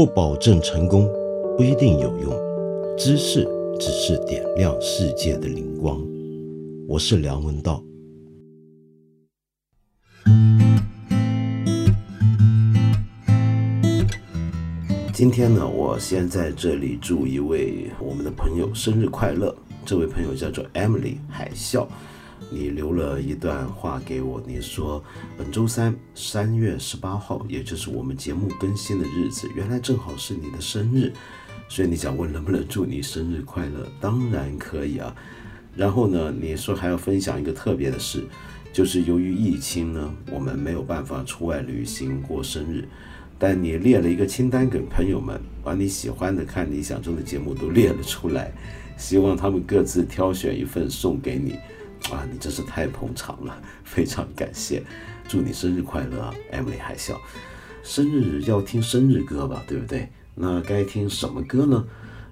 不保证成功，不一定有用。知识只是点亮世界的灵光。我是梁文道。今天呢，我先在这里祝一位我们的朋友生日快乐。这位朋友叫做 Emily 海啸。你留了一段话给我，你说本周三三月十八号，也就是我们节目更新的日子，原来正好是你的生日，所以你想问能不能祝你生日快乐？当然可以啊。然后呢，你说还要分享一个特别的事，就是由于疫情呢，我们没有办法出外旅行过生日，但你列了一个清单给朋友们，把你喜欢的、看理想中的节目都列了出来，希望他们各自挑选一份送给你。啊，你真是太捧场了，非常感谢，祝你生日快乐，Emily 海啸。生日要听生日歌吧，对不对？那该听什么歌呢？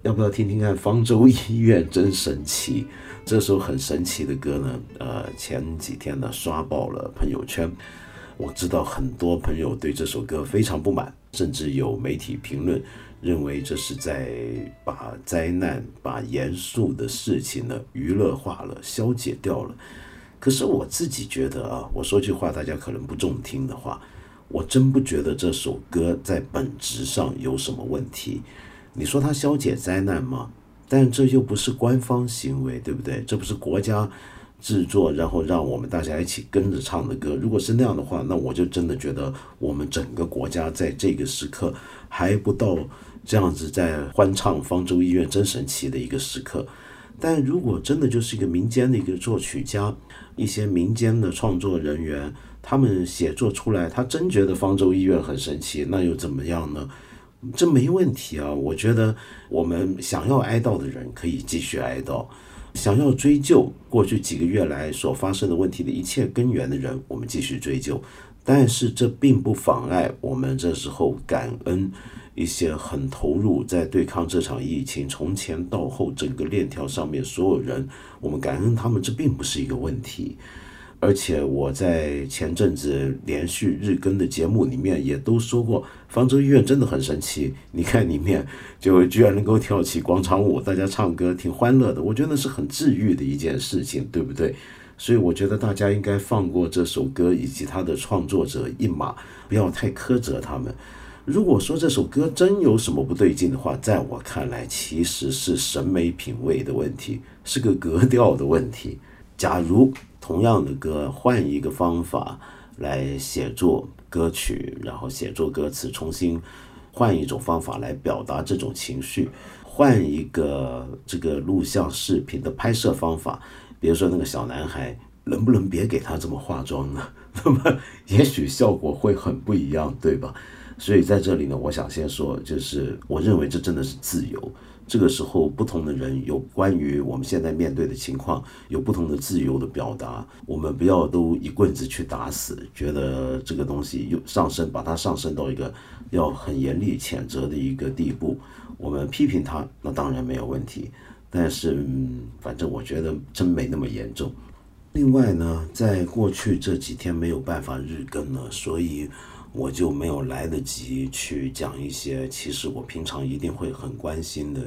要不要听听看《方舟医院真神奇》这首很神奇的歌呢？呃，前几天呢刷爆了朋友圈，我知道很多朋友对这首歌非常不满，甚至有媒体评论。认为这是在把灾难、把严肃的事情呢娱乐化了、消解掉了。可是我自己觉得啊，我说句话，大家可能不中听的话，我真不觉得这首歌在本质上有什么问题。你说它消解灾难吗？但这又不是官方行为，对不对？这不是国家制作，然后让我们大家一起跟着唱的歌。如果是那样的话，那我就真的觉得我们整个国家在这个时刻还不到。这样子在欢唱《方舟医院真神奇》的一个时刻，但如果真的就是一个民间的一个作曲家，一些民间的创作人员，他们写作出来，他真觉得方舟医院很神奇，那又怎么样呢？这没问题啊！我觉得我们想要哀悼的人可以继续哀悼，想要追究过去几个月来所发生的问题的一切根源的人，我们继续追究。但是这并不妨碍我们这时候感恩。一些很投入在对抗这场疫情，从前到后整个链条上面所有人，我们感恩他们，这并不是一个问题。而且我在前阵子连续日更的节目里面也都说过，方舟医院真的很神奇。你看里面就居然能够跳起广场舞，大家唱歌挺欢乐的，我觉得那是很治愈的一件事情，对不对？所以我觉得大家应该放过这首歌以及它的创作者一马，不要太苛责他们。如果说这首歌真有什么不对劲的话，在我看来，其实是审美品味的问题，是个格调的问题。假如同样的歌换一个方法来写作歌曲，然后写作歌词，重新换一种方法来表达这种情绪，换一个这个录像视频的拍摄方法，比如说那个小男孩，能不能别给他这么化妆呢？那么也许效果会很不一样，对吧？所以在这里呢，我想先说，就是我认为这真的是自由。这个时候，不同的人有关于我们现在面对的情况，有不同的自由的表达。我们不要都一棍子去打死，觉得这个东西又上升，把它上升到一个要很严厉谴责的一个地步。我们批评他，那当然没有问题。但是，反正我觉得真没那么严重。另外呢，在过去这几天没有办法日更了，所以。我就没有来得及去讲一些其实我平常一定会很关心的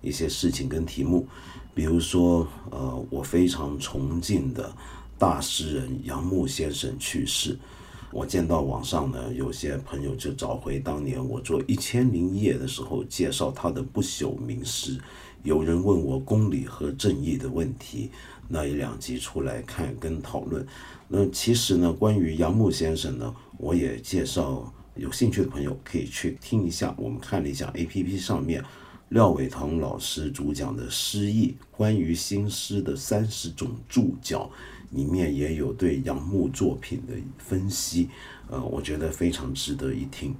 一些事情跟题目，比如说，呃，我非常崇敬的大诗人杨牧先生去世。我见到网上呢，有些朋友就找回当年我做一千零一夜的时候介绍他的不朽名诗。有人问我公理和正义的问题，那一两集出来看跟讨论。那其实呢，关于杨牧先生呢。我也介绍有兴趣的朋友可以去听一下。我们看了一下 A P P 上面廖伟棠老师主讲的诗意，关于新诗的三十种注脚，里面也有对杨牧作品的分析。呃，我觉得非常值得一听。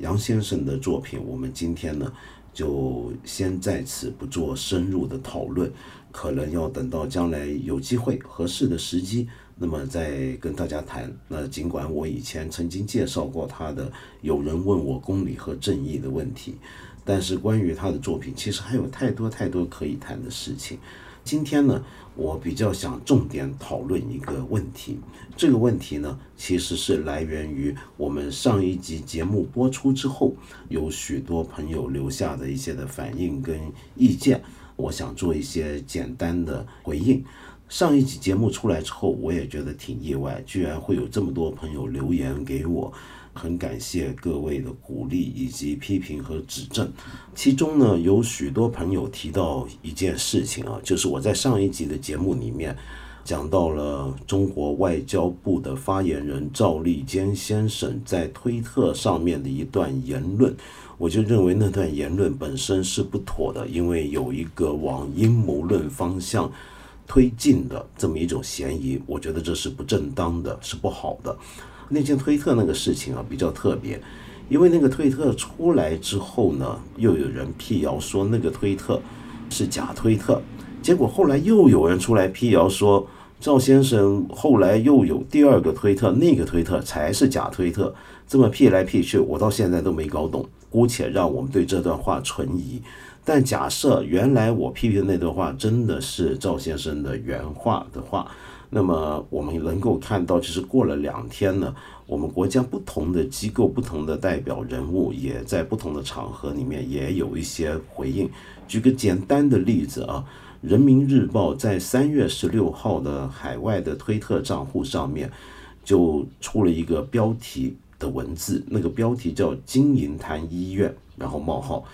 杨先生的作品，我们今天呢就先在此不做深入的讨论，可能要等到将来有机会合适的时机。那么再跟大家谈，那尽管我以前曾经介绍过他的，有人问我公理和正义的问题，但是关于他的作品，其实还有太多太多可以谈的事情。今天呢，我比较想重点讨论一个问题。这个问题呢，其实是来源于我们上一集节目播出之后，有许多朋友留下的一些的反应跟意见，我想做一些简单的回应。上一集节目出来之后，我也觉得挺意外，居然会有这么多朋友留言给我。很感谢各位的鼓励以及批评和指正，其中呢有许多朋友提到一件事情啊，就是我在上一集的节目里面讲到了中国外交部的发言人赵立坚先生在推特上面的一段言论，我就认为那段言论本身是不妥的，因为有一个往阴谋论方向推进的这么一种嫌疑，我觉得这是不正当的，是不好的。那件推特那个事情啊比较特别，因为那个推特出来之后呢，又有人辟谣说那个推特是假推特，结果后来又有人出来辟谣说赵先生后来又有第二个推特，那个推特才是假推特，这么辟来辟去，我到现在都没搞懂。姑且让我们对这段话存疑，但假设原来我批评的那段话真的是赵先生的原话的话。那么我们能够看到，就是过了两天呢，我们国家不同的机构、不同的代表人物，也在不同的场合里面也有一些回应。举个简单的例子啊，《人民日报》在三月十六号的海外的推特账户上面，就出了一个标题的文字，那个标题叫“金银潭医院”，然后冒号，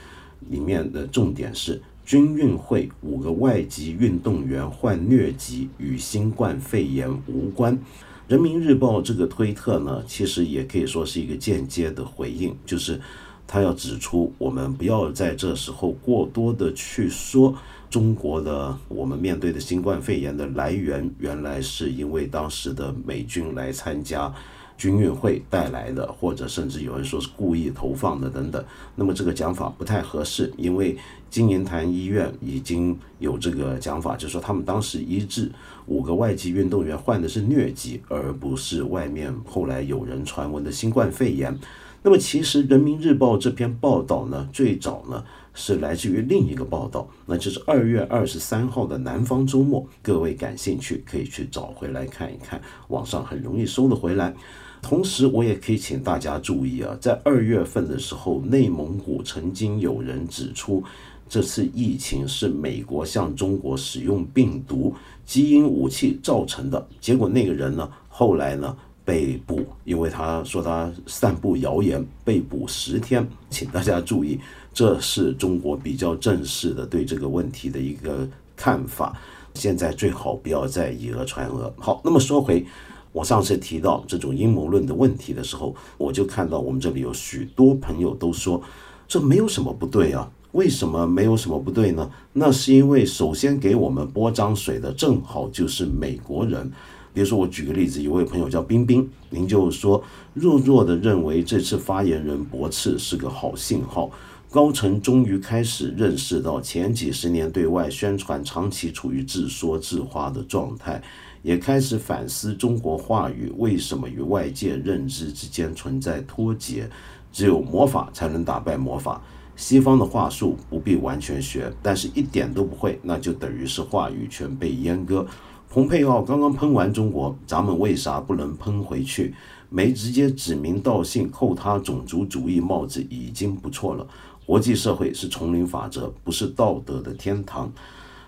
里面的重点是。军运会五个外籍运动员患疟疾，与新冠肺炎无关。人民日报这个推特呢，其实也可以说是一个间接的回应，就是他要指出，我们不要在这时候过多的去说中国的我们面对的新冠肺炎的来源，原来是因为当时的美军来参加。军运会带来的，或者甚至有人说是故意投放的等等，那么这个讲法不太合适，因为金银潭医院已经有这个讲法，就说他们当时医治五个外籍运动员患的是疟疾，而不是外面后来有人传闻的新冠肺炎。那么其实人民日报这篇报道呢，最早呢是来自于另一个报道，那就是二月二十三号的南方周末，各位感兴趣可以去找回来看一看，网上很容易搜得回来。同时，我也可以请大家注意啊，在二月份的时候，内蒙古曾经有人指出，这次疫情是美国向中国使用病毒基因武器造成的。结果那个人呢，后来呢被捕，因为他说他散布谣言，被捕十天。请大家注意，这是中国比较正式的对这个问题的一个看法。现在最好不要再以讹传讹。好，那么说回。我上次提到这种阴谋论的问题的时候，我就看到我们这里有许多朋友都说，这没有什么不对啊？为什么没有什么不对呢？那是因为首先给我们泼脏水的正好就是美国人。比如说，我举个例子，有位朋友叫冰冰，您就说弱弱的认为这次发言人驳斥是个好信号，高层终于开始认识到前几十年对外宣传长期处于自说自话的状态。也开始反思中国话语为什么与外界认知之间存在脱节。只有魔法才能打败魔法，西方的话术不必完全学，但是一点都不会，那就等于是话语权被阉割。蓬佩奥刚刚喷完中国，咱们为啥不能喷回去？没直接指名道姓扣他种族主义帽子已经不错了。国际社会是丛林法则，不是道德的天堂。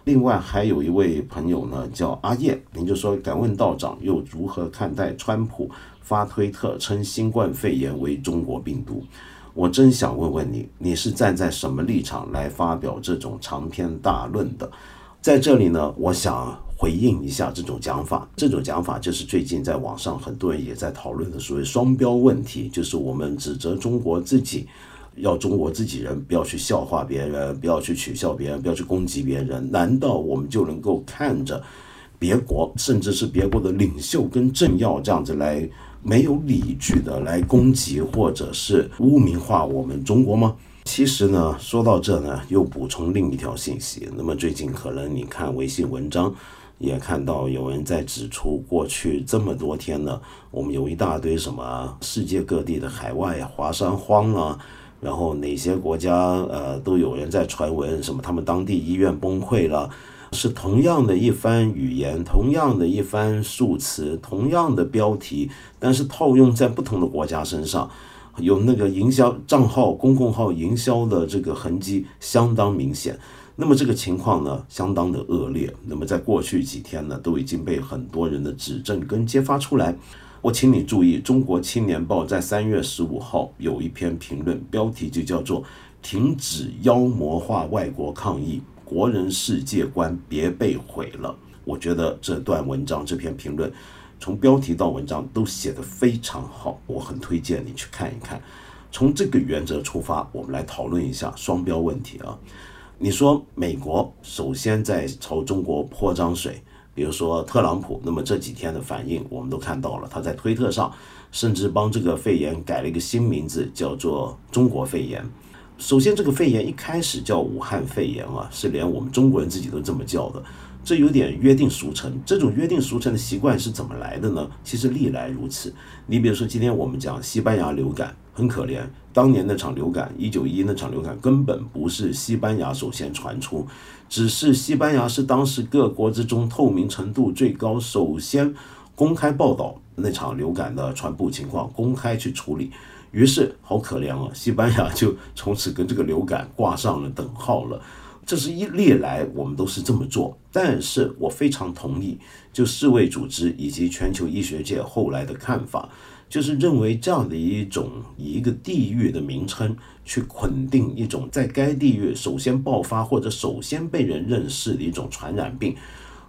另外还有一位朋友呢，叫阿燕，您就说敢问道长又如何看待川普发推特称新冠肺炎为中国病毒？我真想问问你，你是站在什么立场来发表这种长篇大论的？在这里呢，我想回应一下这种讲法。这种讲法就是最近在网上很多人也在讨论的所谓双标问题，就是我们指责中国自己。要中国自己人不要去笑话别人，不要去取笑别人，不要去攻击别人。难道我们就能够看着别国，甚至是别国的领袖跟政要这样子来没有理据的来攻击或者是污名化我们中国吗？其实呢，说到这呢，又补充另一条信息。那么最近可能你看微信文章，也看到有人在指出，过去这么多天呢，我们有一大堆什么世界各地的海外华山荒了。然后哪些国家呃都有人在传闻什么他们当地医院崩溃了，是同样的一番语言，同样的一番数词，同样的标题，但是套用在不同的国家身上，有那个营销账号、公共号营销的这个痕迹相当明显。那么这个情况呢，相当的恶劣。那么在过去几天呢，都已经被很多人的指证跟揭发出来。我请你注意，《中国青年报》在三月十五号有一篇评论，标题就叫做“停止妖魔化外国抗议，国人世界观别被毁了”。我觉得这段文章、这篇评论，从标题到文章都写得非常好，我很推荐你去看一看。从这个原则出发，我们来讨论一下双标问题啊。你说美国首先在朝中国泼脏水，比如说特朗普，那么这几天的反应我们都看到了，他在推特上甚至帮这个肺炎改了一个新名字，叫做中国肺炎。首先，这个肺炎一开始叫武汉肺炎啊，是连我们中国人自己都这么叫的，这有点约定俗成。这种约定俗成的习惯是怎么来的呢？其实历来如此。你比如说，今天我们讲西班牙流感。很可怜，当年那场流感，一九一那场流感根本不是西班牙首先传出，只是西班牙是当时各国之中透明程度最高，首先公开报道那场流感的传播情况，公开去处理。于是好可怜啊，西班牙就从此跟这个流感挂上了等号了。这是一历来我们都是这么做，但是我非常同意，就世卫组织以及全球医学界后来的看法。就是认为这样的一种以一个地域的名称去捆定一种在该地域首先爆发或者首先被人认识的一种传染病，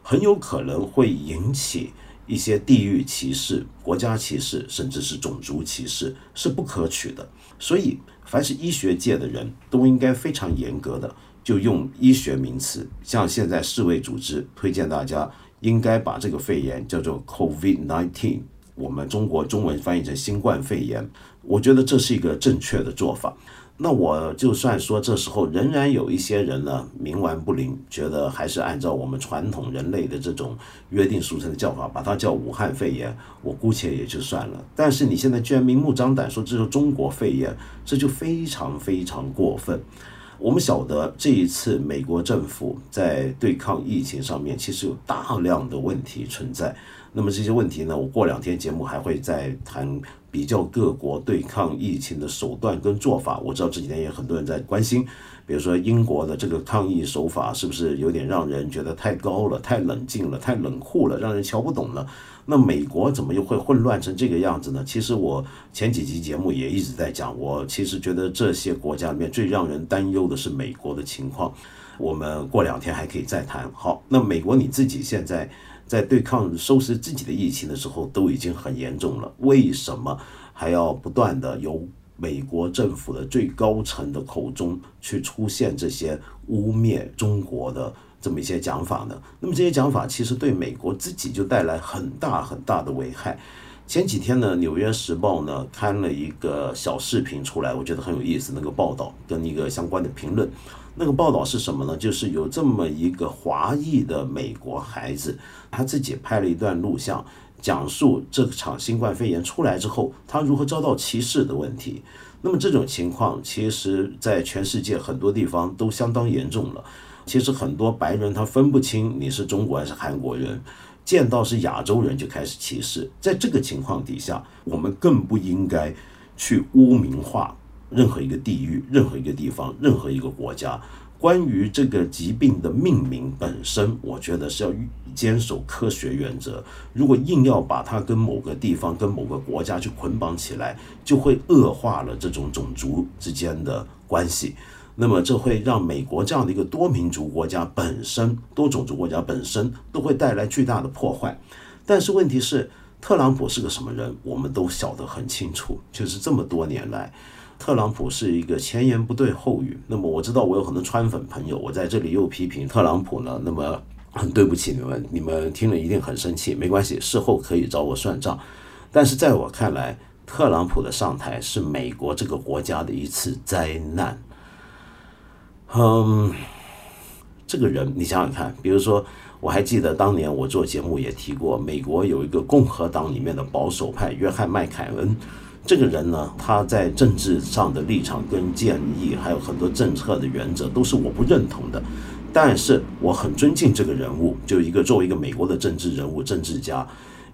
很有可能会引起一些地域歧视、国家歧视，甚至是种族歧视，是不可取的。所以，凡是医学界的人都应该非常严格的就用医学名词，像现在世卫组织推荐大家应该把这个肺炎叫做 COVID-19。我们中国中文翻译成新冠肺炎，我觉得这是一个正确的做法。那我就算说这时候仍然有一些人呢冥顽不灵，觉得还是按照我们传统人类的这种约定俗成的叫法，把它叫武汉肺炎，我姑且也就算了。但是你现在居然明目张胆说这是中国肺炎，这就非常非常过分。我们晓得这一次美国政府在对抗疫情上面其实有大量的问题存在。那么这些问题呢，我过两天节目还会再谈比较各国对抗疫情的手段跟做法。我知道这几天也很多人在关心，比如说英国的这个抗疫手法是不是有点让人觉得太高了、太冷静了、太冷酷了，让人瞧不懂了。那美国怎么又会混乱成这个样子呢？其实我前几集节目也一直在讲，我其实觉得这些国家里面最让人担忧的是美国的情况。我们过两天还可以再谈。好，那美国你自己现在。在对抗收拾自己的疫情的时候，都已经很严重了。为什么还要不断的由美国政府的最高层的口中去出现这些污蔑中国的这么一些讲法呢？那么这些讲法其实对美国自己就带来很大很大的危害。前几天呢，《纽约时报》呢刊了一个小视频出来，我觉得很有意思，那个报道跟一个相关的评论。那个报道是什么呢？就是有这么一个华裔的美国孩子，他自己拍了一段录像，讲述这场新冠肺炎出来之后，他如何遭到歧视的问题。那么这种情况，其实在全世界很多地方都相当严重了。其实很多白人他分不清你是中国还是韩国人，见到是亚洲人就开始歧视。在这个情况底下，我们更不应该去污名化。任何一个地域、任何一个地方、任何一个国家，关于这个疾病的命名本身，我觉得是要坚守科学原则。如果硬要把它跟某个地方、跟某个国家去捆绑起来，就会恶化了这种种族之间的关系。那么，这会让美国这样的一个多民族国家本身、多种族国家本身都会带来巨大的破坏。但是问题是，特朗普是个什么人，我们都晓得很清楚，就是这么多年来。特朗普是一个前言不对后语。那么我知道我有很多川粉朋友，我在这里又批评特朗普呢。那么很对不起你们，你们听了一定很生气。没关系，事后可以找我算账。但是在我看来，特朗普的上台是美国这个国家的一次灾难。嗯，这个人你想想看，比如说，我还记得当年我做节目也提过，美国有一个共和党里面的保守派约翰麦凯恩。这个人呢，他在政治上的立场跟建议，还有很多政策的原则，都是我不认同的。但是我很尊敬这个人物，就一个作为一个美国的政治人物、政治家，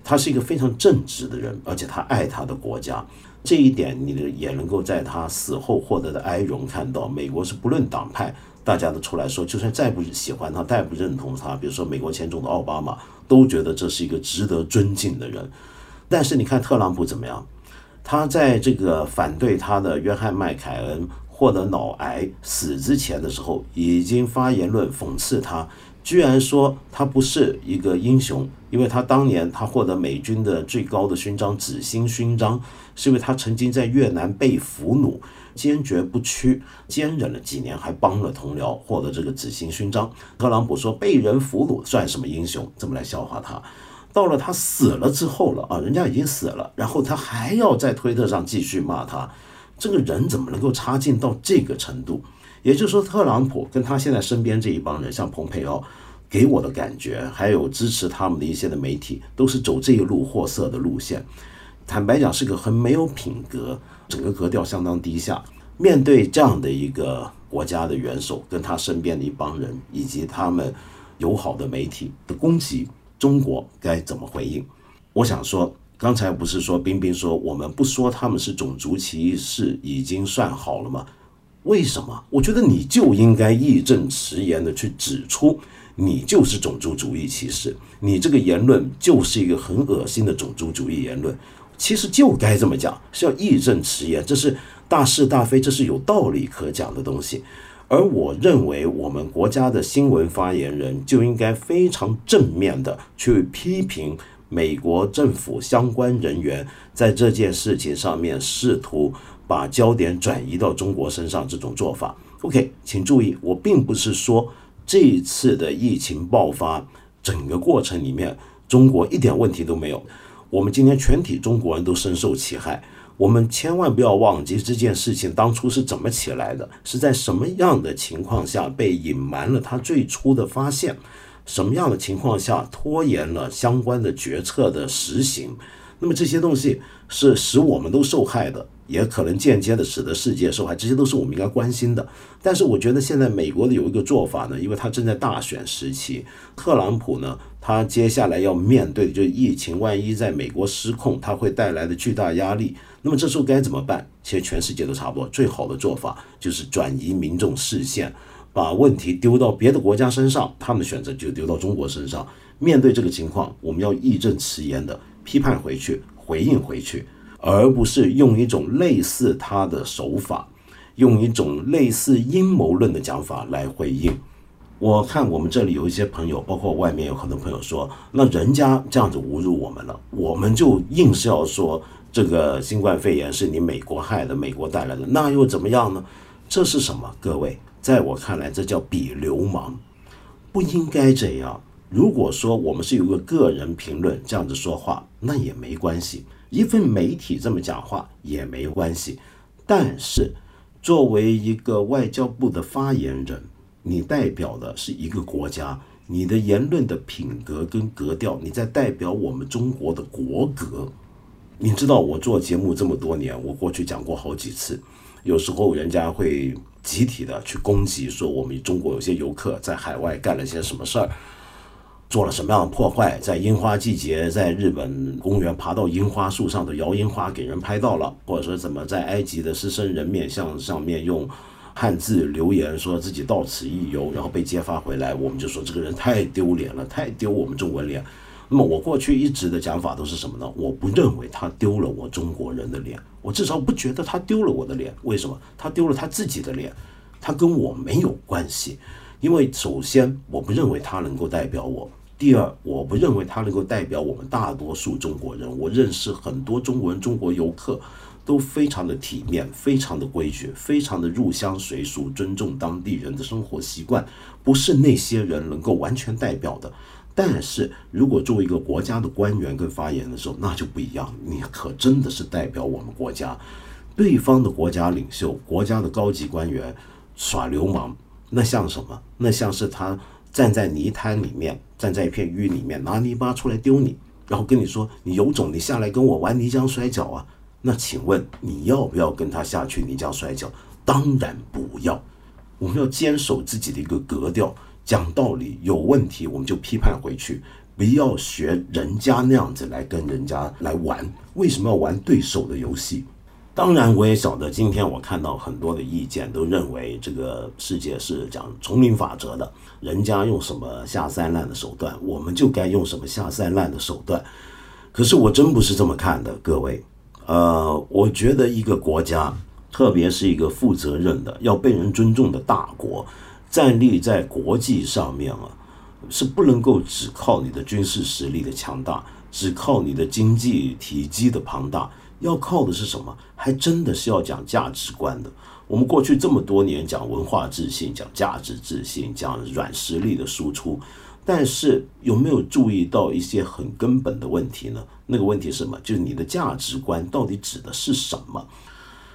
他是一个非常正直的人，而且他爱他的国家。这一点你也能够在他死后获得的哀荣看到。美国是不论党派，大家都出来说，就算再不喜欢他，再不认同他，比如说美国前总统奥巴马，都觉得这是一个值得尊敬的人。但是你看特朗普怎么样？他在这个反对他的约翰麦凯恩。获得脑癌死之前的时候，已经发言论讽刺他，居然说他不是一个英雄，因为他当年他获得美军的最高的勋章紫星勋章，是因为他曾经在越南被俘虏，坚决不屈，坚忍了几年，还帮了同僚获得这个紫星勋章。特朗普说被人俘虏算什么英雄？这么来笑话他。到了他死了之后了啊，人家已经死了，然后他还要在推特上继续骂他。这个人怎么能够差劲到这个程度？也就是说，特朗普跟他现在身边这一帮人，像蓬佩奥，给我的感觉，还有支持他们的一些的媒体，都是走这一路货色的路线。坦白讲，是个很没有品格，整个格调相当低下。面对这样的一个国家的元首，跟他身边的一帮人，以及他们友好的媒体的攻击，中国该怎么回应？我想说。刚才不是说冰冰说我们不说他们是种族歧视已经算好了吗？为什么？我觉得你就应该义正辞严的去指出，你就是种族主义歧视，你这个言论就是一个很恶心的种族主义言论。其实就该这么讲，是要义正辞严，这是大是大非，这是有道理可讲的东西。而我认为，我们国家的新闻发言人就应该非常正面的去批评。美国政府相关人员在这件事情上面试图把焦点转移到中国身上，这种做法，OK，请注意，我并不是说这一次的疫情爆发整个过程里面中国一点问题都没有。我们今天全体中国人都深受其害，我们千万不要忘记这件事情当初是怎么起来的，是在什么样的情况下被隐瞒了他最初的发现。什么样的情况下拖延了相关的决策的实行？那么这些东西是使我们都受害的，也可能间接的使得世界受害。这些都是我们应该关心的。但是我觉得现在美国的有一个做法呢，因为他正在大选时期，特朗普呢，他接下来要面对的就是疫情，万一在美国失控，他会带来的巨大压力。那么这时候该怎么办？其实全世界都差不多，最好的做法就是转移民众视线。把问题丢到别的国家身上，他们的选择就丢到中国身上。面对这个情况，我们要义正辞严的批判回去，回应回去，而不是用一种类似他的手法，用一种类似阴谋论的讲法来回应。我看我们这里有一些朋友，包括外面有很多朋友说，那人家这样子侮辱我们了，我们就硬是要说这个新冠肺炎是你美国害的，美国带来的，那又怎么样呢？这是什么？各位？在我看来，这叫比流氓，不应该这样。如果说我们是有个个人评论这样子说话，那也没关系；一份媒体这么讲话也没关系。但是，作为一个外交部的发言人，你代表的是一个国家，你的言论的品格跟格调，你在代表我们中国的国格。你知道，我做节目这么多年，我过去讲过好几次，有时候人家会。集体的去攻击，说我们中国有些游客在海外干了些什么事儿，做了什么样的破坏，在樱花季节在日本公园爬到樱花树上的摇樱花给人拍到了，或者说怎么在埃及的狮身人面像上面用汉字留言说自己到此一游，然后被揭发回来，我们就说这个人太丢脸了，太丢我们中国脸。那么我过去一直的讲法都是什么呢？我不认为他丢了我中国人的脸，我至少不觉得他丢了我的脸。为什么？他丢了他自己的脸，他跟我没有关系。因为首先我不认为他能够代表我，第二我不认为他能够代表我们大多数中国人。我认识很多中国人、中国游客都非常的体面、非常的规矩、非常的入乡随俗，尊重当地人的生活习惯，不是那些人能够完全代表的。但是如果作为一个国家的官员跟发言的时候，那就不一样。你可真的是代表我们国家，对方的国家领袖、国家的高级官员耍流氓，那像什么？那像是他站在泥滩里面，站在一片淤里面，拿泥巴出来丢你，然后跟你说：“你有种，你下来跟我玩泥浆摔跤啊！”那请问你要不要跟他下去泥浆摔跤？当然不要。我们要坚守自己的一个格调。讲道理，有问题我们就批判回去，不要学人家那样子来跟人家来玩。为什么要玩对手的游戏？当然，我也晓得，今天我看到很多的意见都认为这个世界是讲丛林法则的，人家用什么下三滥的手段，我们就该用什么下三滥的手段。可是我真不是这么看的，各位。呃，我觉得一个国家，特别是一个负责任的、要被人尊重的大国。站立在国际上面啊，是不能够只靠你的军事实力的强大，只靠你的经济体积的庞大，要靠的是什么？还真的是要讲价值观的。我们过去这么多年讲文化自信、讲价值自信、讲软实力的输出，但是有没有注意到一些很根本的问题呢？那个问题是什么？就是你的价值观到底指的是什么？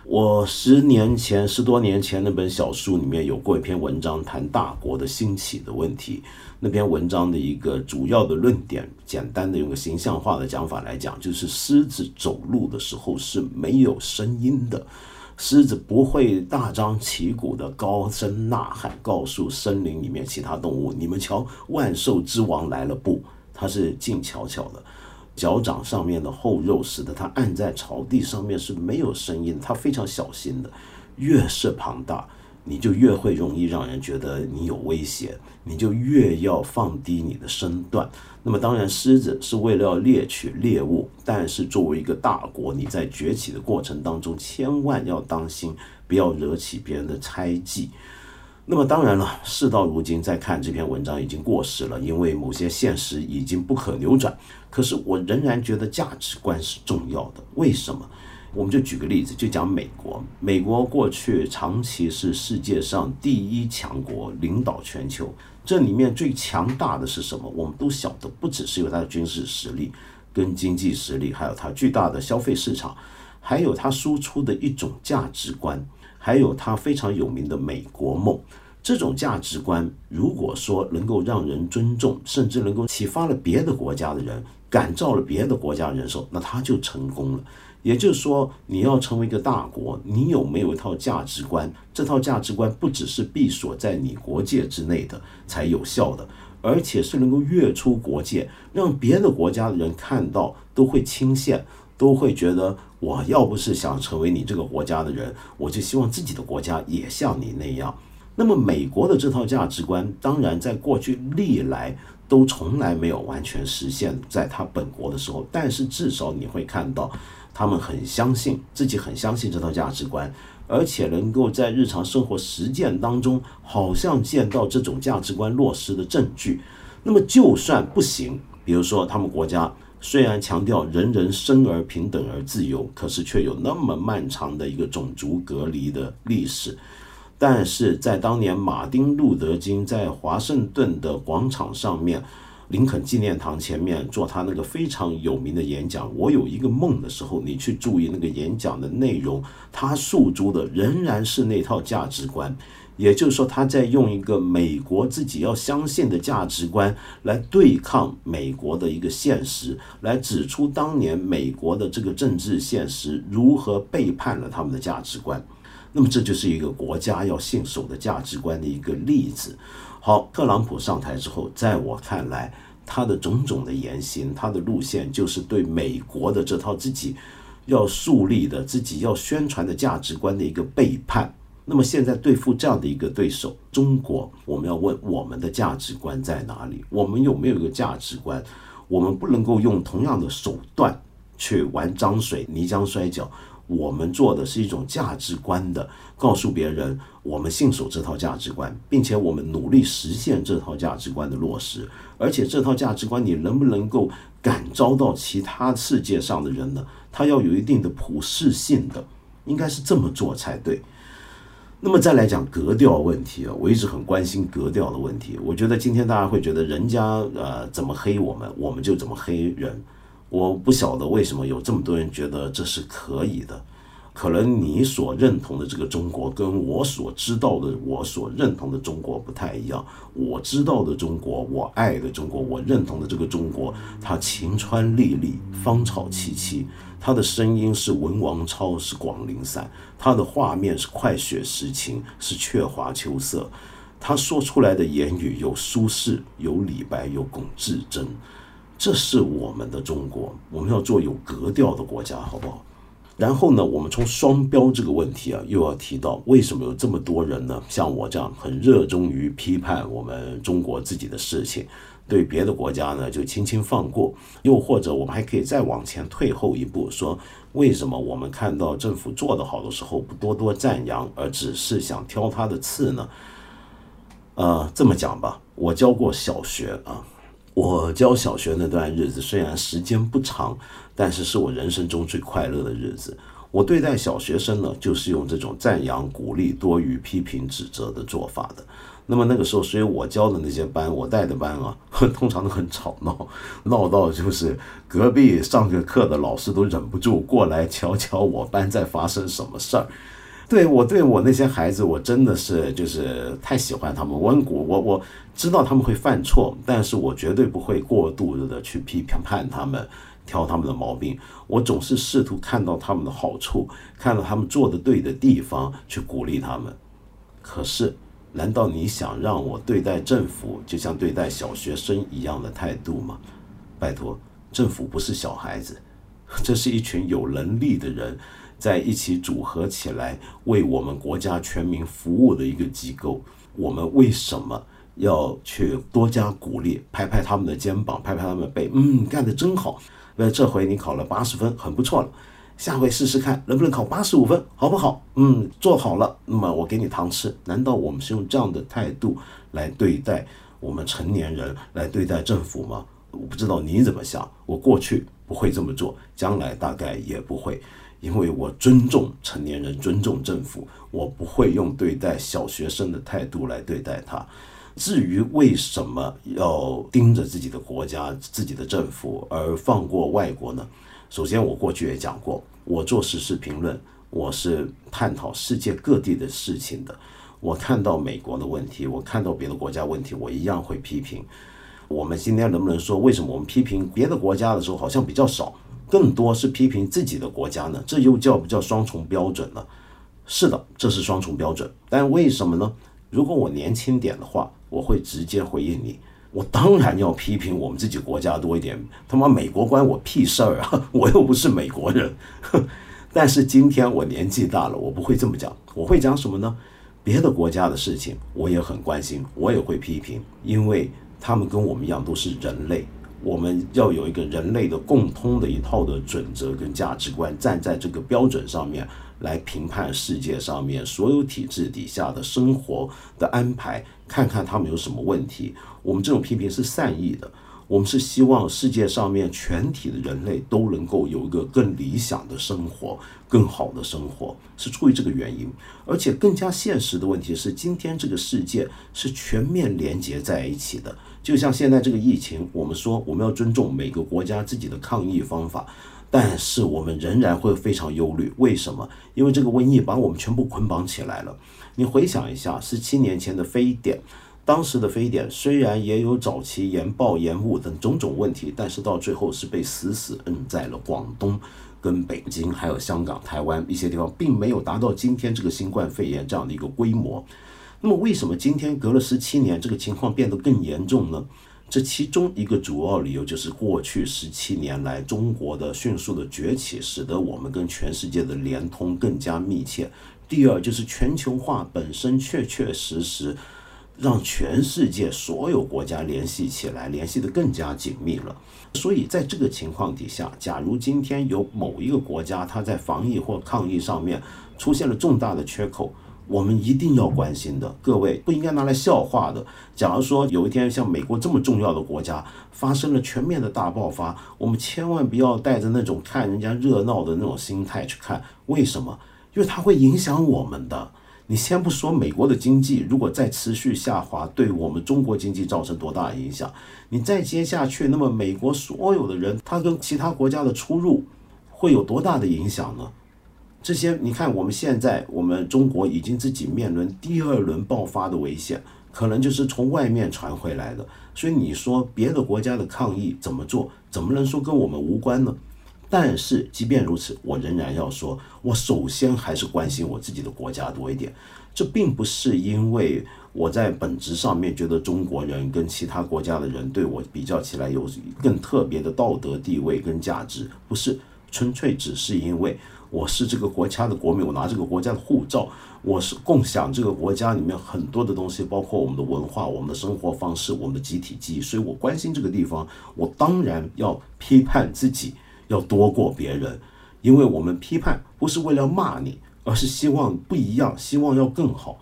我十年前、十多年前那本小书里面有过一篇文章，谈大国的兴起的问题。那篇文章的一个主要的论点，简单的用个形象化的讲法来讲，就是狮子走路的时候是没有声音的，狮子不会大张旗鼓的高声呐喊，告诉森林里面其他动物：“你们瞧，万兽之王来了！”不，它是静悄悄的。脚掌上面的厚肉使得它按在草地上面是没有声音，它非常小心的。越是庞大，你就越会容易让人觉得你有威胁，你就越要放低你的身段。那么当然，狮子是为了要猎取猎物，但是作为一个大国，你在崛起的过程当中，千万要当心，不要惹起别人的猜忌。那么当然了，事到如今再看这篇文章已经过时了，因为某些现实已经不可扭转。可是我仍然觉得价值观是重要的。为什么？我们就举个例子，就讲美国。美国过去长期是世界上第一强国，领导全球。这里面最强大的是什么？我们都晓得，不只是有它的军事实力、跟经济实力，还有它巨大的消费市场，还有它输出的一种价值观。还有它非常有名的美国梦，这种价值观，如果说能够让人尊重，甚至能够启发了别的国家的人，感召了别的国家人手，那他就成功了。也就是说，你要成为一个大国，你有没有一套价值观？这套价值观不只是闭锁在你国界之内的才有效的，而且是能够跃出国界，让别的国家的人看到都会倾羡。都会觉得，我要不是想成为你这个国家的人，我就希望自己的国家也像你那样。那么，美国的这套价值观，当然在过去历来都从来没有完全实现在他本国的时候，但是至少你会看到，他们很相信自己，很相信这套价值观，而且能够在日常生活实践当中，好像见到这种价值观落实的证据。那么，就算不行，比如说他们国家。虽然强调人人生而平等而自由，可是却有那么漫长的一个种族隔离的历史。但是在当年马丁路德金在华盛顿的广场上面，林肯纪念堂前面做他那个非常有名的演讲“我有一个梦”的时候，你去注意那个演讲的内容，他诉诸的仍然是那套价值观。也就是说，他在用一个美国自己要相信的价值观来对抗美国的一个现实，来指出当年美国的这个政治现实如何背叛了他们的价值观。那么，这就是一个国家要信守的价值观的一个例子。好，特朗普上台之后，在我看来，他的种种的言行，他的路线就是对美国的这套自己要树立的、自己要宣传的价值观的一个背叛。那么现在对付这样的一个对手，中国，我们要问我们的价值观在哪里？我们有没有一个价值观？我们不能够用同样的手段去玩脏水、泥浆摔跤。我们做的是一种价值观的，告诉别人我们信守这套价值观，并且我们努力实现这套价值观的落实。而且这套价值观你能不能够感召到其他世界上的人呢？它要有一定的普适性的，应该是这么做才对。那么再来讲格调问题啊，我一直很关心格调的问题。我觉得今天大家会觉得人家呃怎么黑我们，我们就怎么黑人。我不晓得为什么有这么多人觉得这是可以的。可能你所认同的这个中国，跟我所知道的、我所认同的中国不太一样。我知道的中国，我爱的中国，我认同的这个中国，它晴川历历，芳草萋萋。他的声音是文王超，是广陵散；他的画面是快雪时晴，是鹊华秋色；他说出来的言语有苏轼，有李白，有龚自珍，这是我们的中国，我们要做有格调的国家，好不好？然后呢，我们从双标这个问题啊，又要提到为什么有这么多人呢？像我这样很热衷于批判我们中国自己的事情，对别的国家呢就轻轻放过。又或者我们还可以再往前退后一步，说为什么我们看到政府做得好的时候不多多赞扬，而只是想挑他的刺呢？呃，这么讲吧，我教过小学啊，我教小学那段日子虽然时间不长，但是是我人生中最快乐的日子。我对待小学生呢，就是用这种赞扬、鼓励多于批评、指责的做法的。那么那个时候，所以我教的那些班，我带的班啊，通常都很吵闹，闹到就是隔壁上着课的老师都忍不住过来瞧瞧我班在发生什么事儿。对我对我那些孩子，我真的是就是太喜欢他们。我我我知道他们会犯错，但是我绝对不会过度的去批评判他们，挑他们的毛病。我总是试图看到他们的好处，看到他们做的对的地方，去鼓励他们。可是，难道你想让我对待政府就像对待小学生一样的态度吗？拜托，政府不是小孩子，这是一群有能力的人。在一起组合起来为我们国家全民服务的一个机构，我们为什么要去多加鼓励，拍拍他们的肩膀，拍拍他们的背？嗯，干得真好！那这回你考了八十分，很不错了。下回试试看能不能考八十五分，好不好？嗯，做好了，那么我给你糖吃。难道我们是用这样的态度来对待我们成年人，来对待政府吗？我不知道你怎么想，我过去不会这么做，将来大概也不会。因为我尊重成年人，尊重政府，我不会用对待小学生的态度来对待他。至于为什么要盯着自己的国家、自己的政府而放过外国呢？首先，我过去也讲过，我做时事评论，我是探讨世界各地的事情的。我看到美国的问题，我看到别的国家问题，我一样会批评。我们今天能不能说，为什么我们批评别的国家的时候好像比较少？更多是批评自己的国家呢，这又叫不叫双重标准呢？是的，这是双重标准。但为什么呢？如果我年轻点的话，我会直接回应你。我当然要批评我们自己国家多一点。他妈美国关我屁事儿啊！我又不是美国人。但是今天我年纪大了，我不会这么讲。我会讲什么呢？别的国家的事情我也很关心，我也会批评，因为他们跟我们一样都是人类。我们要有一个人类的共通的一套的准则跟价值观，站在这个标准上面来评判世界上面所有体制底下的生活的安排，看看他们有什么问题。我们这种批评是善意的，我们是希望世界上面全体的人类都能够有一个更理想的生活、更好的生活，是出于这个原因。而且更加现实的问题是，今天这个世界是全面连接在一起的。就像现在这个疫情，我们说我们要尊重每个国家自己的抗疫方法，但是我们仍然会非常忧虑。为什么？因为这个瘟疫把我们全部捆绑起来了。你回想一下，十七年前的非典，当时的非典虽然也有早期延报延误等种种问题，但是到最后是被死死摁在了广东、跟北京、还有香港、台湾一些地方，并没有达到今天这个新冠肺炎这样的一个规模。那么，为什么今天隔了十七年，这个情况变得更严重呢？这其中一个主要理由就是过去十七年来中国的迅速的崛起，使得我们跟全世界的联通更加密切。第二，就是全球化本身确确实实让全世界所有国家联系起来，联系得更加紧密了。所以，在这个情况底下，假如今天有某一个国家它在防疫或抗疫上面出现了重大的缺口，我们一定要关心的，各位不应该拿来笑话的。假如说有一天像美国这么重要的国家发生了全面的大爆发，我们千万不要带着那种看人家热闹的那种心态去看。为什么？因为它会影响我们的。你先不说美国的经济如果再持续下滑，对我们中国经济造成多大影响？你再接下去，那么美国所有的人他跟其他国家的出入会有多大的影响呢？这些你看，我们现在我们中国已经自己面临第二轮爆发的危险，可能就是从外面传回来的。所以你说别的国家的抗疫怎么做，怎么能说跟我们无关呢？但是即便如此，我仍然要说，我首先还是关心我自己的国家多一点。这并不是因为我在本质上面觉得中国人跟其他国家的人对我比较起来有更特别的道德地位跟价值，不是，纯粹只是因为我是这个国家的国民，我拿这个国家的护照，我是共享这个国家里面很多的东西，包括我们的文化、我们的生活方式、我们的集体记忆，所以我关心这个地方，我当然要批判自己。要多过别人，因为我们批判不是为了骂你，而是希望不一样，希望要更好。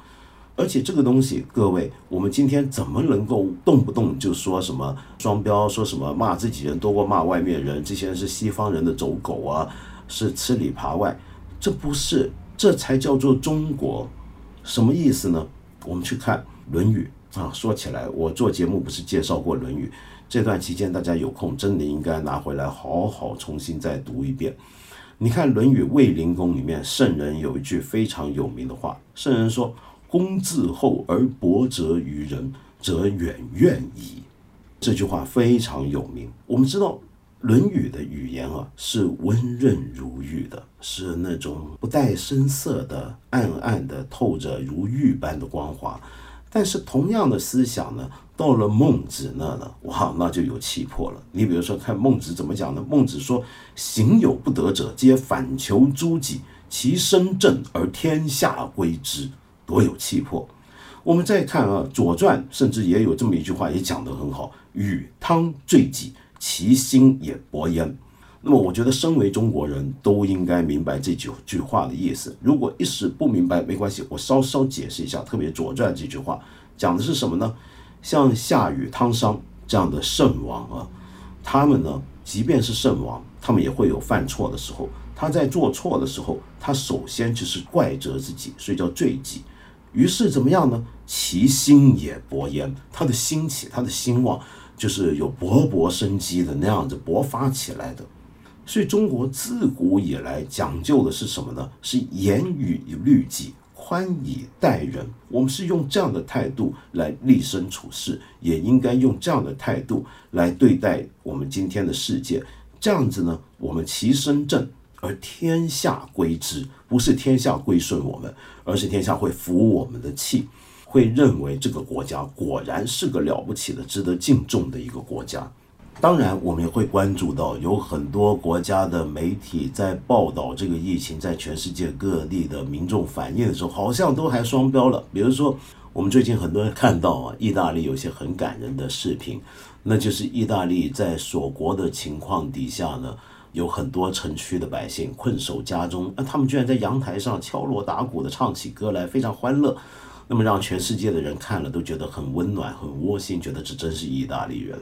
而且这个东西，各位，我们今天怎么能够动不动就说什么双标，说什么骂自己人多过骂外面人？这些人是西方人的走狗啊，是吃里扒外，这不是，这才叫做中国。什么意思呢？我们去看《论语》啊。说起来，我做节目不是介绍过《论语》。这段期间，大家有空真的应该拿回来好好重新再读一遍。你看《论语卫灵公》里面，圣人有一句非常有名的话，圣人说：“公自厚而薄责于人，则远怨矣。”这句话非常有名。我们知道，《论语》的语言啊是温润如玉的，是那种不带声色的，暗暗的透着如玉般的光华。但是同样的思想呢？到了孟子那呢，哇，那就有气魄了。你比如说，看孟子怎么讲呢？孟子说：“行有不得者，皆反求诸己，其身正而天下归之。”多有气魄！我们再看啊，《左传》甚至也有这么一句话，也讲得很好：“与汤最己，其心也勃焉。”那么，我觉得身为中国人都应该明白这九句话的意思。如果一时不明白，没关系，我稍稍解释一下。特别《左传》这句话讲的是什么呢？像夏禹、汤商这样的圣王啊，他们呢，即便是圣王，他们也会有犯错的时候。他在做错的时候，他首先就是怪责自己，所以叫罪己。于是怎么样呢？其心也勃焉，他的兴起，他的兴旺，就是有勃勃生机的那样子勃发起来的。所以中国自古以来讲究的是什么呢？是严以律己。宽以待人，我们是用这样的态度来立身处世，也应该用这样的态度来对待我们今天的世界。这样子呢，我们其身正，而天下归之，不是天下归顺我们，而是天下会服我们的气，会认为这个国家果然是个了不起的、值得敬重的一个国家。当然，我们也会关注到有很多国家的媒体在报道这个疫情在全世界各地的民众反应的时候，好像都还双标了。比如说，我们最近很多人看到啊，意大利有些很感人的视频，那就是意大利在锁国的情况底下呢，有很多城区的百姓困守家中，那他们居然在阳台上敲锣打鼓的唱起歌来，非常欢乐，那么让全世界的人看了都觉得很温暖、很窝心，觉得这真是意大利人。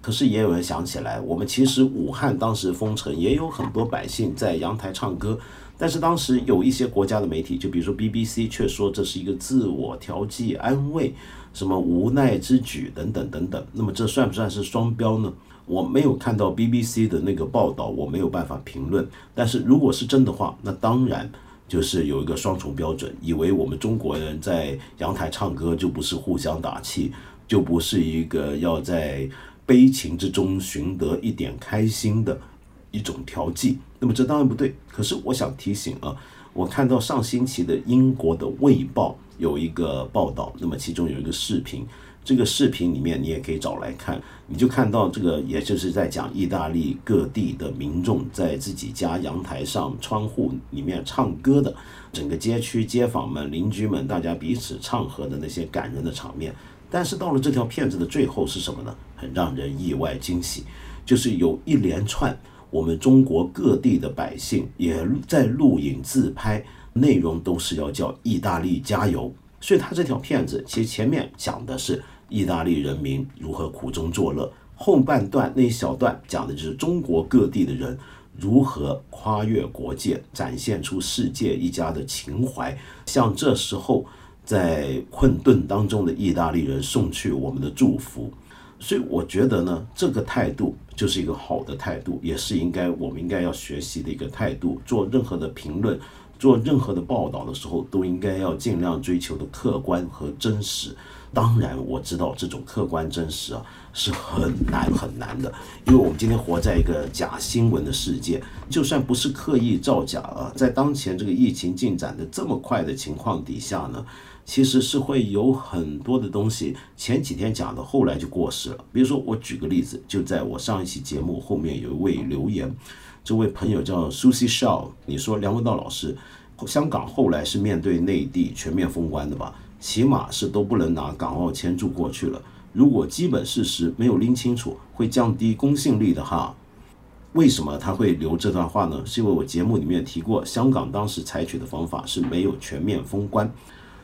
可是也有人想起来，我们其实武汉当时封城，也有很多百姓在阳台唱歌，但是当时有一些国家的媒体，就比如说 BBC，却说这是一个自我调剂、安慰，什么无奈之举等等等等。那么这算不算是双标呢？我没有看到 BBC 的那个报道，我没有办法评论。但是如果是真的话，那当然就是有一个双重标准，以为我们中国人在阳台唱歌就不是互相打气，就不是一个要在。悲情之中寻得一点开心的一种调剂，那么这当然不对。可是我想提醒啊，我看到上星期的英国的《卫报》有一个报道，那么其中有一个视频，这个视频里面你也可以找来看，你就看到这个，也就是在讲意大利各地的民众在自己家阳台上、窗户里面唱歌的，整个街区街坊们、邻居们，大家彼此唱和的那些感人的场面。但是到了这条片子的最后是什么呢？很让人意外惊喜，就是有一连串我们中国各地的百姓也在录影自拍，内容都是要叫意大利加油。所以他这条片子其实前面讲的是意大利人民如何苦中作乐，后半段那一小段讲的就是中国各地的人如何跨越国界，展现出世界一家的情怀，像这时候。在困顿当中的意大利人送去我们的祝福，所以我觉得呢，这个态度就是一个好的态度，也是应该我们应该要学习的一个态度。做任何的评论，做任何的报道的时候，都应该要尽量追求的客观和真实。当然，我知道这种客观真实啊是很难很难的，因为我们今天活在一个假新闻的世界，就算不是刻意造假啊，在当前这个疫情进展的这么快的情况底下呢，其实是会有很多的东西前几天讲的，后来就过时了。比如说，我举个例子，就在我上一期节目后面有一位留言，这位朋友叫 Susie Shaw，你说梁文道老师，香港后来是面对内地全面封关的吧？起码是都不能拿港澳签注过去了。如果基本事实没有拎清楚，会降低公信力的哈。为什么他会留这段话呢？是因为我节目里面提过，香港当时采取的方法是没有全面封关。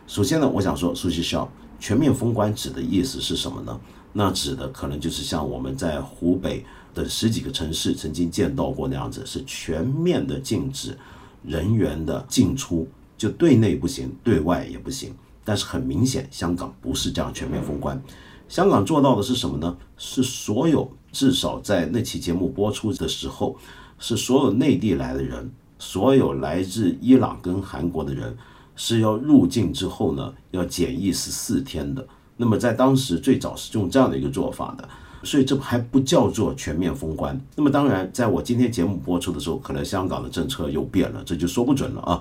首先呢，我想说，苏西笑，全面封关指的意思是什么呢？那指的可能就是像我们在湖北的十几个城市曾经见到过那样子，是全面的禁止人员的进出，就对内不行，对外也不行。但是很明显，香港不是这样全面封关。香港做到的是什么呢？是所有至少在那期节目播出的时候，是所有内地来的人，所有来自伊朗跟韩国的人，是要入境之后呢，要检疫十四天的。那么在当时最早是用这样的一个做法的，所以这还不叫做全面封关。那么当然，在我今天节目播出的时候，可能香港的政策又变了，这就说不准了啊。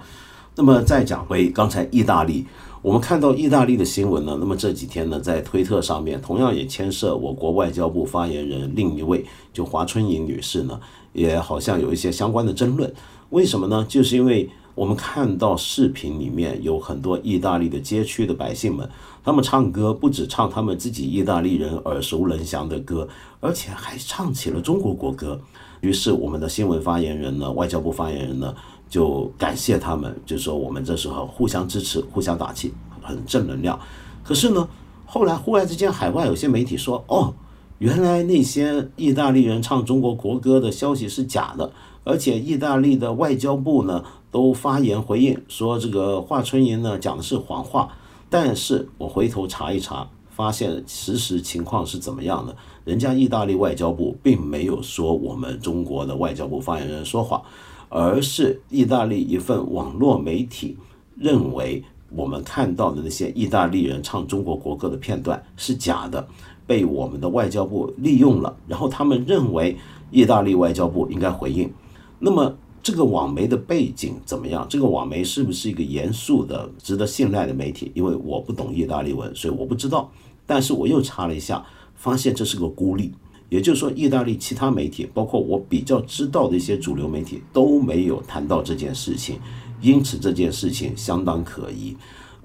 那么再讲回刚才意大利。我们看到意大利的新闻呢，那么这几天呢，在推特上面同样也牵涉我国外交部发言人另一位，就华春莹女士呢，也好像有一些相关的争论。为什么呢？就是因为我们看到视频里面有很多意大利的街区的百姓们，他们唱歌不止唱他们自己意大利人耳熟能详的歌，而且还唱起了中国国歌。于是我们的新闻发言人呢，外交部发言人呢。就感谢他们，就说我们这时候互相支持、互相打气，很正能量。可是呢，后来忽然之间，海外有些媒体说：“哦，原来那些意大利人唱中国国歌的消息是假的，而且意大利的外交部呢都发言回应说，这个华春莹呢讲的是谎话。”但是我回头查一查，发现实时情况是怎么样的？人家意大利外交部并没有说我们中国的外交部发言人说谎。而是意大利一份网络媒体认为，我们看到的那些意大利人唱中国国歌的片段是假的，被我们的外交部利用了。然后他们认为意大利外交部应该回应。那么这个网媒的背景怎么样？这个网媒是不是一个严肃的、值得信赖的媒体？因为我不懂意大利文，所以我不知道。但是我又查了一下，发现这是个孤立。也就是说，意大利其他媒体，包括我比较知道的一些主流媒体，都没有谈到这件事情，因此这件事情相当可疑。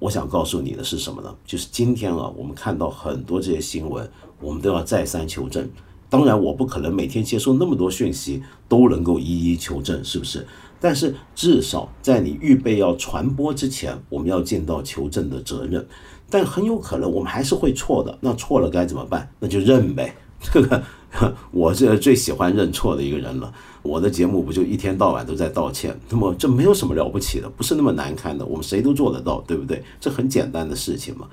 我想告诉你的是什么呢？就是今天啊，我们看到很多这些新闻，我们都要再三求证。当然，我不可能每天接收那么多讯息都能够一一求证，是不是？但是至少在你预备要传播之前，我们要尽到求证的责任。但很有可能我们还是会错的，那错了该怎么办？那就认呗。这 个我是最喜欢认错的一个人了。我的节目不就一天到晚都在道歉？那么这没有什么了不起的，不是那么难看的，我们谁都做得到，对不对？这很简单的事情嘛。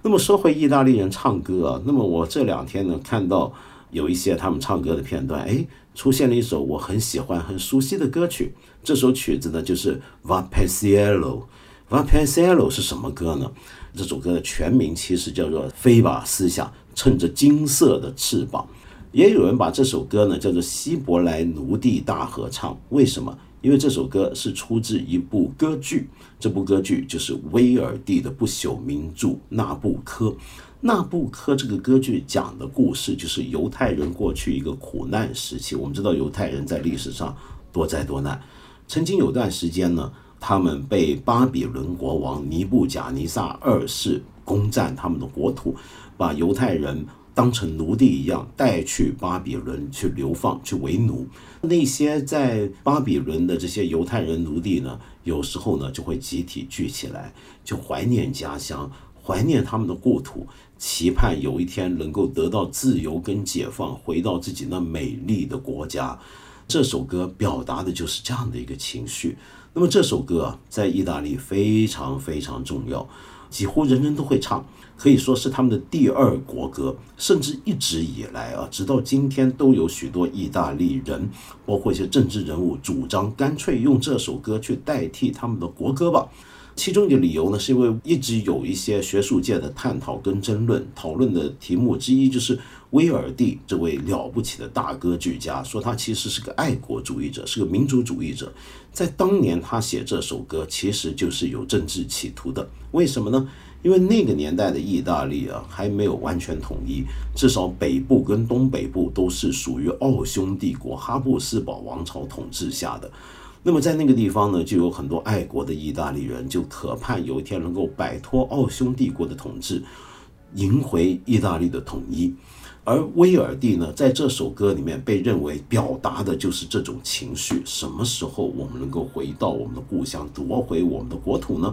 那么说回意大利人唱歌啊，那么我这两天呢看到有一些他们唱歌的片段，哎，出现了一首我很喜欢、很熟悉的歌曲。这首曲子呢就是《Va Pensiero》。《Va Pensiero》是什么歌呢？这首歌的全名其实叫做《飞吧思想》。趁着金色的翅膀，也有人把这首歌呢叫做《希伯来奴隶大合唱》。为什么？因为这首歌是出自一部歌剧，这部歌剧就是威尔第的不朽名著《纳布科》。《纳布科》这个歌剧讲的故事就是犹太人过去一个苦难时期。我们知道犹太人在历史上多灾多难，曾经有段时间呢，他们被巴比伦国王尼布贾尼撒二世攻占他们的国土。把犹太人当成奴隶一样带去巴比伦去流放去为奴，那些在巴比伦的这些犹太人奴隶呢，有时候呢就会集体聚起来，就怀念家乡，怀念他们的故土，期盼有一天能够得到自由跟解放，回到自己那美丽的国家。这首歌表达的就是这样的一个情绪。那么这首歌啊，在意大利非常非常重要。几乎人人都会唱，可以说是他们的第二国歌。甚至一直以来啊，直到今天，都有许多意大利人，包括一些政治人物，主张干脆用这首歌去代替他们的国歌吧。其中一个理由呢，是因为一直有一些学术界的探讨跟争论，讨论的题目之一就是威尔第这位了不起的大歌剧家，说他其实是个爱国主义者，是个民族主义者。在当年他写这首歌，其实就是有政治企图的。为什么呢？因为那个年代的意大利啊，还没有完全统一，至少北部跟东北部都是属于奥匈帝国哈布斯堡王朝统治下的。那么在那个地方呢，就有很多爱国的意大利人，就渴盼有一天能够摆脱奥匈帝国的统治，赢回意大利的统一。而威尔第呢，在这首歌里面被认为表达的就是这种情绪。什么时候我们能够回到我们的故乡，夺回我们的国土呢？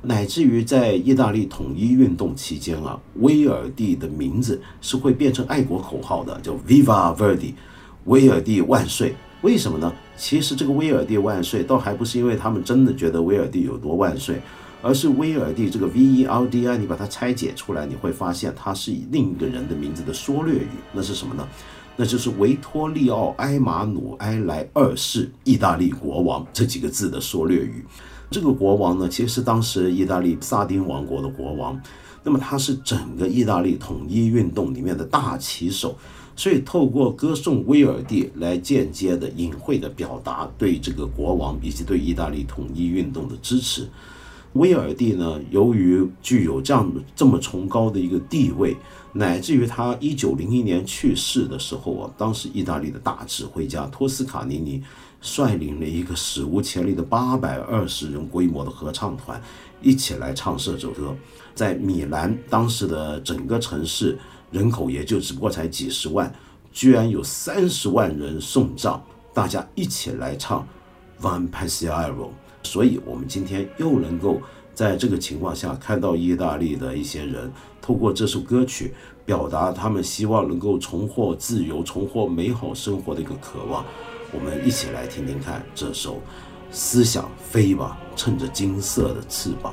乃至于在意大利统一运动期间啊，威尔第的名字是会变成爱国口号的，叫 Viva Verdi，威尔第万岁。为什么呢？其实这个威尔第万岁，倒还不是因为他们真的觉得威尔第有多万岁，而是威尔第这个 V E R D I，你把它拆解出来，你会发现它是以另一个人的名字的缩略语。那是什么呢？那就是维托利奥埃马努埃莱二世，意大利国王这几个字的缩略语。这个国王呢，其实是当时意大利萨丁王国的国王，那么他是整个意大利统一运动里面的大旗手。所以，透过歌颂威尔第来间接的、隐晦的表达对这个国王以及对意大利统一运动的支持。威尔第呢，由于具有这样这么崇高的一个地位，乃至于他一九零一年去世的时候啊，当时意大利的大指挥家托斯卡尼尼率领了一个史无前例的八百二十人规模的合唱团，一起来唱这首歌，在米兰当时的整个城市。人口也就只不过才几十万，居然有三十万人送葬，大家一起来唱《Van Passiaro》，所以我们今天又能够在这个情况下看到意大利的一些人透过这首歌曲表达他们希望能够重获自由、重获美好生活的一个渴望。我们一起来听听看这首《思想飞吧，趁着金色的翅膀》。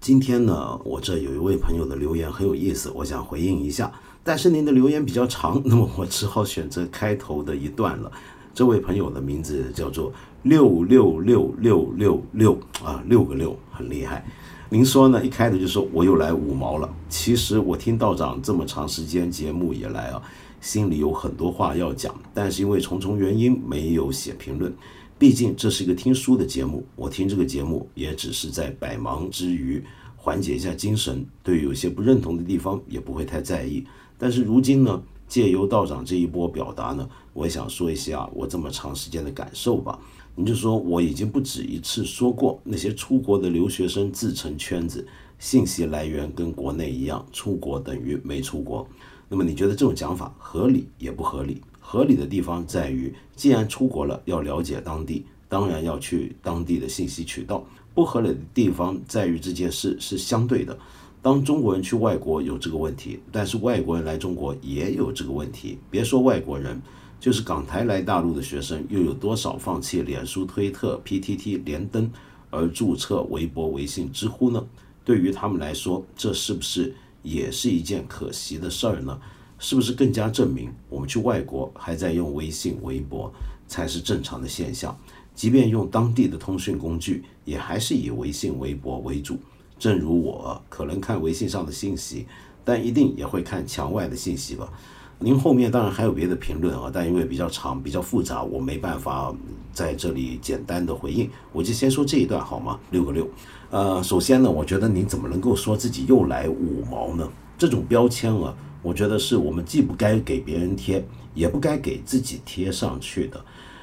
今天呢，我这有一位朋友的留言很有意思，我想回应一下。但是您的留言比较长，那么我只好选择开头的一段了。这位朋友的名字叫做六六六六六六啊，六个六，很厉害。您说呢？一开头就说我又来五毛了。其实我听道长这么长时间节目以来啊，心里有很多话要讲，但是因为重重原因没有写评论。毕竟这是一个听书的节目，我听这个节目也只是在百忙之余缓解一下精神，对于有些不认同的地方也不会太在意。但是如今呢，借由道长这一波表达呢，我想说一下我这么长时间的感受吧。你就说我已经不止一次说过，那些出国的留学生自成圈子，信息来源跟国内一样，出国等于没出国。那么你觉得这种讲法合理也不合理？合理的地方在于，既然出国了，要了解当地，当然要去当地的信息渠道。不合理的地方在于这件事是相对的。当中国人去外国有这个问题，但是外国人来中国也有这个问题。别说外国人，就是港台来大陆的学生，又有多少放弃脸书、推特、PTT、连登而注册微博、微信、知乎呢？对于他们来说，这是不是也是一件可惜的事儿呢？是不是更加证明我们去外国还在用微信、微博才是正常的现象？即便用当地的通讯工具，也还是以微信、微博为主。正如我可能看微信上的信息，但一定也会看墙外的信息吧。您后面当然还有别的评论啊，但因为比较长、比较复杂，我没办法在这里简单的回应，我就先说这一段好吗？六个六。呃，首先呢，我觉得您怎么能够说自己又来五毛呢？这种标签啊。我觉得是我们既不该给别人贴，也不该给自己贴上去的。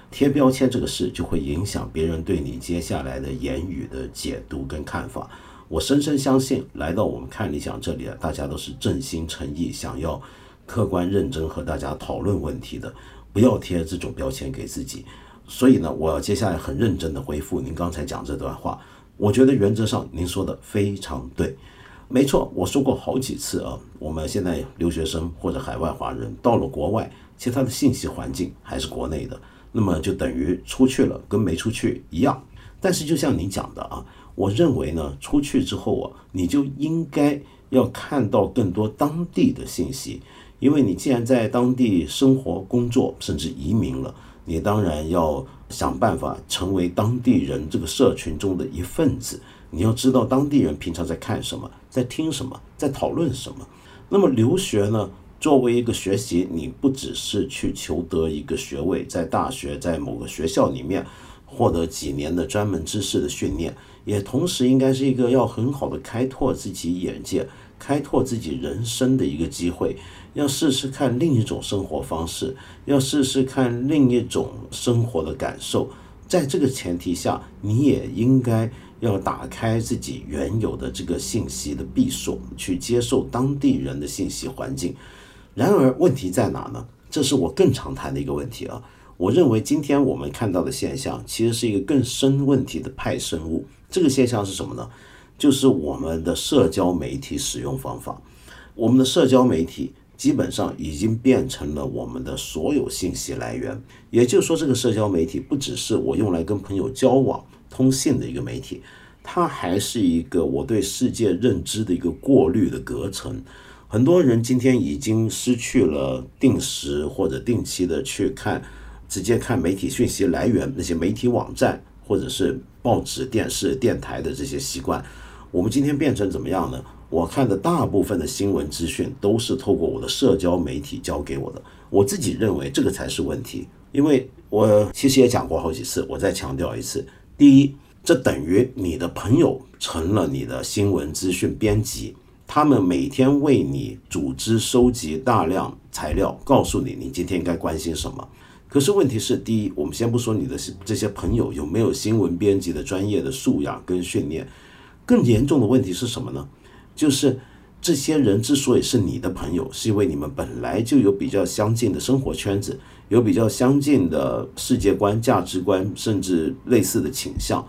贴标签这个事就会影响别人对你接下来的言语的解读跟看法。我深深相信，来到我们看理想这里，大家都是真心诚意想要客观认真和大家讨论问题的，不要贴这种标签给自己。所以呢，我接下来很认真的回复您刚才讲这段话。我觉得原则上您说的非常对。没错，我说过好几次啊。我们现在留学生或者海外华人到了国外，其他的信息环境还是国内的，那么就等于出去了跟没出去一样。但是就像你讲的啊，我认为呢，出去之后啊，你就应该要看到更多当地的信息，因为你既然在当地生活、工作，甚至移民了，你当然要想办法成为当地人这个社群中的一份子。你要知道当地人平常在看什么，在听什么，在讨论什么。那么留学呢？作为一个学习，你不只是去求得一个学位，在大学在某个学校里面获得几年的专门知识的训练，也同时应该是一个要很好的开拓自己眼界、开拓自己人生的一个机会。要试试看另一种生活方式，要试试看另一种生活的感受。在这个前提下，你也应该。要打开自己原有的这个信息的闭锁，去接受当地人的信息环境。然而，问题在哪呢？这是我更常谈的一个问题啊。我认为今天我们看到的现象，其实是一个更深问题的派生物。这个现象是什么呢？就是我们的社交媒体使用方法。我们的社交媒体基本上已经变成了我们的所有信息来源。也就是说，这个社交媒体不只是我用来跟朋友交往。通信的一个媒体，它还是一个我对世界认知的一个过滤的隔层。很多人今天已经失去了定时或者定期的去看、直接看媒体讯息来源那些媒体网站或者是报纸、电视、电台的这些习惯。我们今天变成怎么样呢？我看的大部分的新闻资讯都是透过我的社交媒体交给我的。我自己认为这个才是问题，因为我其实也讲过好几次，我再强调一次。第一，这等于你的朋友成了你的新闻资讯编辑，他们每天为你组织收集大量材料，告诉你你今天应该关心什么。可是问题是，第一，我们先不说你的这些朋友有没有新闻编辑的专业的素养跟训练，更严重的问题是什么呢？就是这些人之所以是你的朋友，是因为你们本来就有比较相近的生活圈子。有比较相近的世界观、价值观，甚至类似的倾向，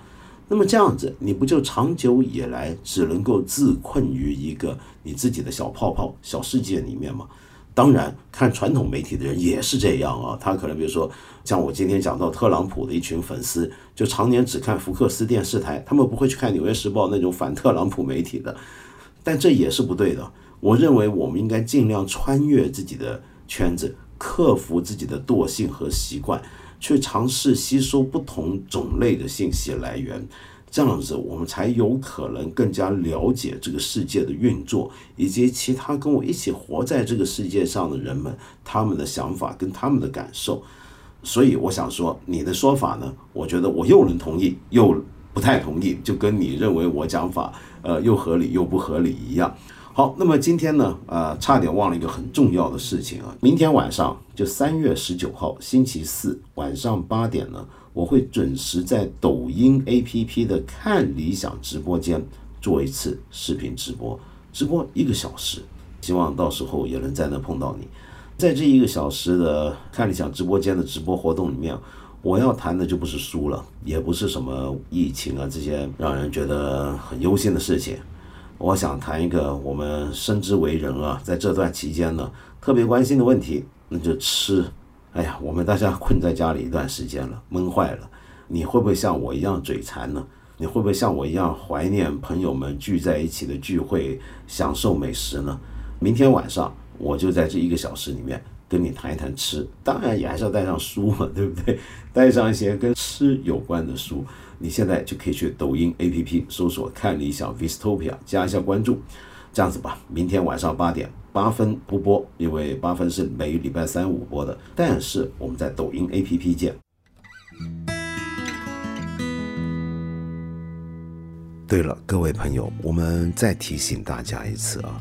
那么这样子，你不就长久以来只能够自困于一个你自己的小泡泡、小世界里面吗？当然，看传统媒体的人也是这样啊。他可能比如说，像我今天讲到特朗普的一群粉丝，就常年只看福克斯电视台，他们不会去看《纽约时报》那种反特朗普媒体的。但这也是不对的。我认为我们应该尽量穿越自己的圈子，克服自己的惰性和习惯，去尝试吸收不同种类的信息来源。这样子，我们才有可能更加了解这个世界的运作，以及其他跟我一起活在这个世界上的人们他们的想法跟他们的感受。所以，我想说，你的说法呢，我觉得我又能同意，又不太同意，就跟你认为我讲法，呃，又合理又不合理一样。好，那么今天呢，呃，差点忘了一个很重要的事情啊，明天晚上就三月十九号星期四晚上八点呢。我会准时在抖音 APP 的看理想直播间做一次视频直播，直播一个小时，希望到时候也能在那碰到你。在这一个小时的看理想直播间的直播活动里面，我要谈的就不是书了，也不是什么疫情啊这些让人觉得很忧心的事情。我想谈一个我们深知为人啊，在这段期间呢特别关心的问题，那就吃。哎呀，我们大家困在家里一段时间了，闷坏了。你会不会像我一样嘴馋呢？你会不会像我一样怀念朋友们聚在一起的聚会，享受美食呢？明天晚上我就在这一个小时里面跟你谈一谈吃，当然也还是要带上书嘛，对不对？带上一些跟吃有关的书。你现在就可以去抖音 APP 搜索“看理想 Vistopia”，加一下关注。这样子吧，明天晚上八点。八分不播，因为八分是每礼拜三五播的。但是我们在抖音 APP 见。对了，各位朋友，我们再提醒大家一次啊，